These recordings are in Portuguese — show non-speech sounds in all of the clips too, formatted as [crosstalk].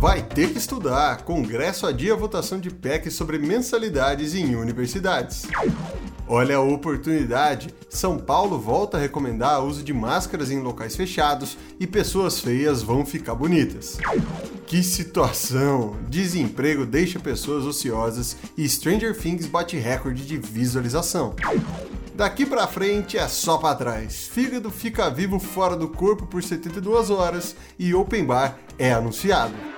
Vai ter que estudar. Congresso adia a votação de PEC sobre mensalidades em universidades. Olha a oportunidade. São Paulo volta a recomendar o uso de máscaras em locais fechados e pessoas feias vão ficar bonitas. Que situação! Desemprego deixa pessoas ociosas e Stranger Things bate recorde de visualização. Daqui pra frente é só pra trás. Fígado fica vivo fora do corpo por 72 horas e open bar é anunciado.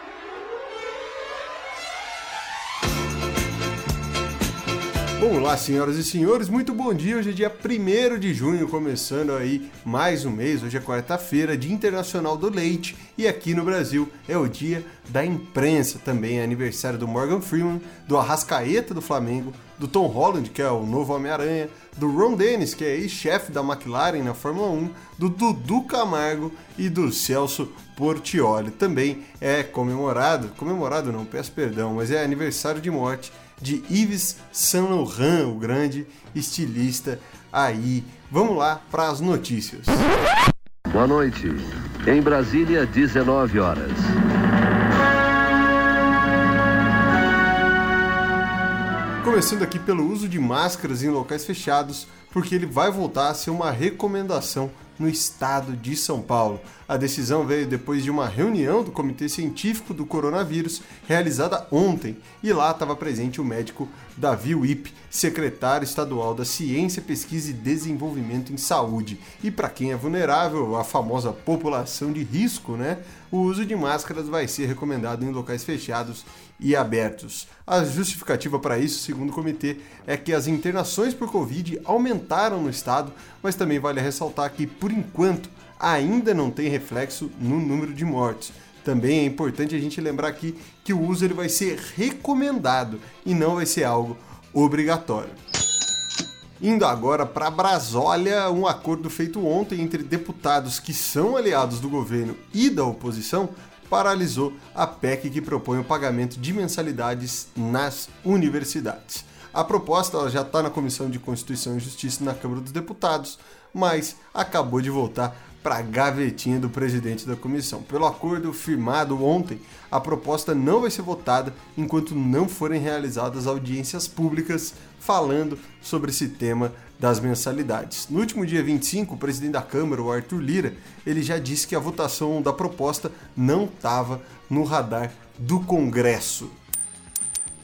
Olá, senhoras e senhores, muito bom dia. Hoje é dia 1 de junho, começando aí mais um mês. Hoje é quarta-feira, Dia Internacional do Leite, e aqui no Brasil é o dia da imprensa. Também é aniversário do Morgan Freeman, do Arrascaeta do Flamengo, do Tom Holland, que é o novo Homem-Aranha, do Ron Dennis, que é ex-chefe da McLaren na Fórmula 1, do Dudu Camargo e do Celso Portioli. Também é comemorado, comemorado não, peço perdão, mas é aniversário de morte de Yves Saint Laurent, o grande estilista aí. Vamos lá para as notícias. Boa noite. Em Brasília, 19 horas. Começando aqui pelo uso de máscaras em locais fechados, porque ele vai voltar a ser uma recomendação no estado de São Paulo. A decisão veio depois de uma reunião do Comitê Científico do Coronavírus realizada ontem e lá estava presente o médico Davi Wip, secretário estadual da Ciência, Pesquisa e Desenvolvimento em Saúde. E para quem é vulnerável, a famosa população de risco, né? O uso de máscaras vai ser recomendado em locais fechados e abertos. A justificativa para isso, segundo o comitê, é que as internações por Covid aumentaram no estado, mas também vale ressaltar que, por enquanto, ainda não tem reflexo no número de mortes. Também é importante a gente lembrar aqui que o uso ele vai ser recomendado e não vai ser algo obrigatório. Indo agora para Brasólia, um acordo feito ontem entre deputados que são aliados do governo e da oposição paralisou a PEC que propõe o pagamento de mensalidades nas universidades. A proposta já está na Comissão de Constituição e Justiça na Câmara dos Deputados, mas acabou de voltar para a gavetinha do presidente da comissão. Pelo acordo firmado ontem, a proposta não vai ser votada enquanto não forem realizadas audiências públicas falando sobre esse tema das mensalidades. No último dia 25, o presidente da Câmara, o Arthur Lira, ele já disse que a votação da proposta não estava no radar do Congresso.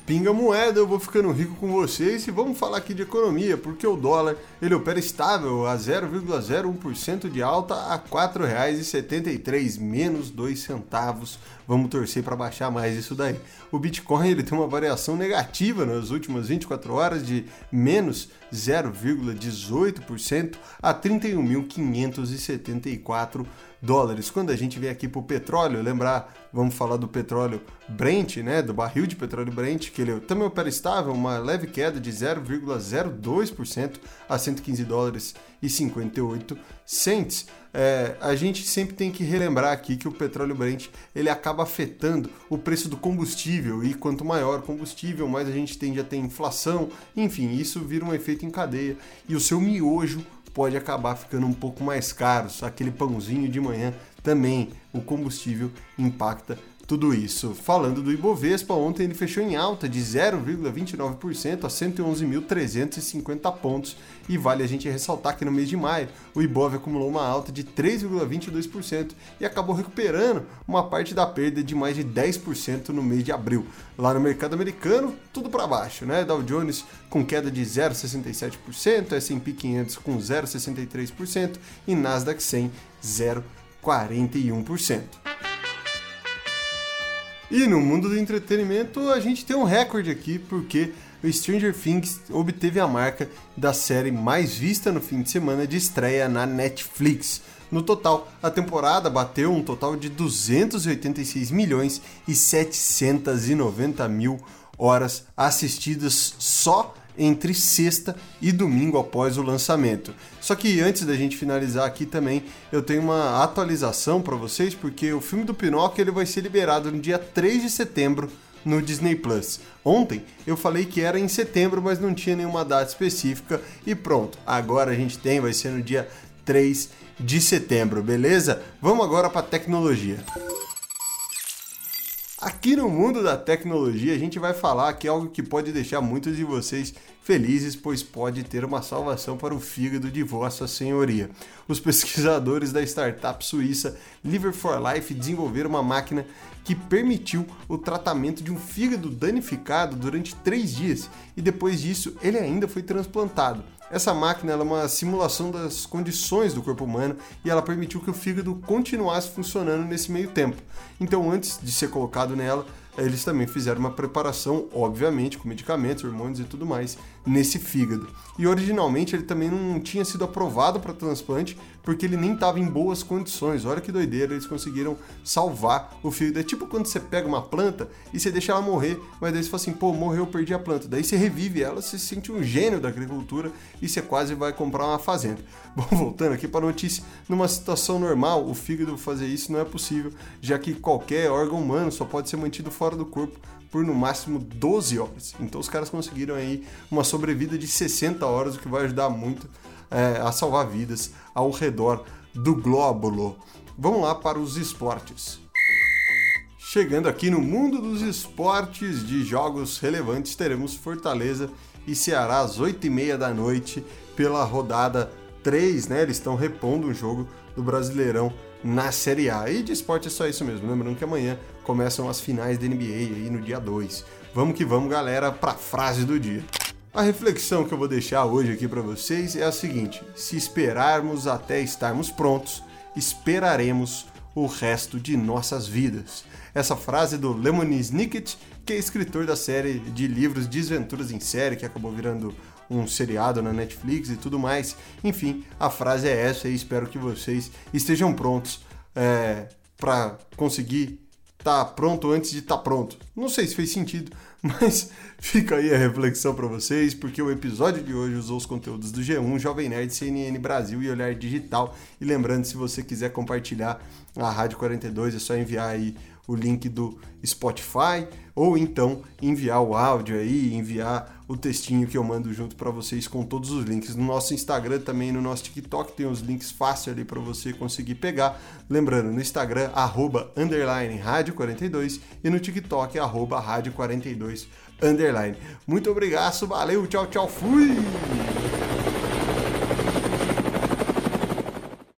Pinga moeda, eu vou ficando rico com vocês e vamos falar aqui de economia, porque o dólar ele opera estável a 0,01% de alta a R$ 4,73, menos 2 centavos. Vamos torcer para baixar mais isso daí. O Bitcoin ele tem uma variação negativa nas últimas 24 horas de menos 0,18% a 31.574 dólares. Quando a gente vem aqui para o petróleo, lembrar, vamos falar do petróleo Brent, né, do barril de petróleo Brent, que ele também opera estável, uma leve queda de 0,02% a 115 dólares e 58 cents. É, a gente sempre tem que relembrar aqui que o petróleo Brent ele acaba afetando o preço do combustível e quanto maior o combustível, mais a gente tende a ter inflação, enfim, isso vira um efeito em cadeia e o seu miojo pode acabar ficando um pouco mais caro. Aquele pãozinho de manhã também, o combustível impacta tudo isso. Falando do Ibovespa, ontem ele fechou em alta de 0,29% a 111.350 pontos. E vale a gente ressaltar que no mês de maio o Ibov acumulou uma alta de 3,22% e acabou recuperando uma parte da perda de mais de 10% no mês de abril. Lá no mercado americano, tudo para baixo, né? Dow Jones com queda de 0,67%, S&P 500 com 0,63% e Nasdaq 100 0,41%. E no mundo do entretenimento a gente tem um recorde aqui, porque o Stranger Things obteve a marca da série mais vista no fim de semana de estreia na Netflix. No total, a temporada bateu um total de 286 milhões e 790 mil horas assistidas só entre sexta e domingo após o lançamento. Só que antes da gente finalizar aqui também, eu tenho uma atualização para vocês, porque o filme do Pinóquio ele vai ser liberado no dia 3 de setembro no Disney Plus. Ontem eu falei que era em setembro, mas não tinha nenhuma data específica e pronto. Agora a gente tem, vai ser no dia 3 de setembro, beleza? Vamos agora para tecnologia. Aqui no mundo da tecnologia, a gente vai falar aqui algo que pode deixar muitos de vocês felizes, pois pode ter uma salvação para o fígado de Vossa Senhoria. Os pesquisadores da startup suíça Liver for Life desenvolveram uma máquina que permitiu o tratamento de um fígado danificado durante três dias e depois disso ele ainda foi transplantado. Essa máquina é uma simulação das condições do corpo humano e ela permitiu que o fígado continuasse funcionando nesse meio tempo. Então, antes de ser colocado nela, eles também fizeram uma preparação, obviamente, com medicamentos, hormônios e tudo mais, nesse fígado. E originalmente ele também não tinha sido aprovado para transplante porque ele nem estava em boas condições. Olha que doideira, eles conseguiram salvar o fígado. É tipo quando você pega uma planta e você deixa ela morrer, mas daí você fala assim, pô, morreu, perdi a planta. Daí você revive ela, você se sente um gênio da agricultura e você quase vai comprar uma fazenda. [laughs] Bom, voltando aqui para a notícia, numa situação normal, o fígado fazer isso não é possível, já que qualquer órgão humano só pode ser mantido fora do corpo por no máximo 12 horas. Então os caras conseguiram aí uma sobrevida de 60 horas, o que vai ajudar muito é, a salvar vidas ao redor do glóbulo. Vamos lá para os esportes. Chegando aqui no mundo dos esportes de jogos relevantes, teremos Fortaleza e Ceará às 8h30 da noite pela rodada 3, né? Eles estão repondo um jogo do Brasileirão na Série A. E de esporte é só isso mesmo. Lembrando que amanhã começam as finais da NBA aí no dia 2. Vamos que vamos, galera, para a frase do dia. A reflexão que eu vou deixar hoje aqui para vocês é a seguinte: se esperarmos até estarmos prontos, esperaremos o resto de nossas vidas. Essa frase do Lemony Snicket, que é escritor da série de livros Desventuras em Série, que acabou virando um seriado na Netflix e tudo mais. Enfim, a frase é essa e espero que vocês estejam prontos é, para conseguir estar tá pronto antes de estar tá pronto. Não sei se fez sentido, [laughs] mas fica aí a reflexão para vocês, porque o episódio de hoje usou os conteúdos do G1, Jovem Nerd, CNN Brasil e Olhar Digital. E lembrando, se você quiser compartilhar a Rádio 42, é só enviar aí o link do Spotify ou então enviar o áudio aí, enviar o textinho que eu mando junto para vocês com todos os links. No nosso Instagram também, no nosso TikTok tem os links fáceis ali para você conseguir pegar. Lembrando, no Instagram, arroba, underline, rádio 42 e no TikTok, arroba, rádio 42, underline. Muito obrigado, valeu, tchau, tchau, fui!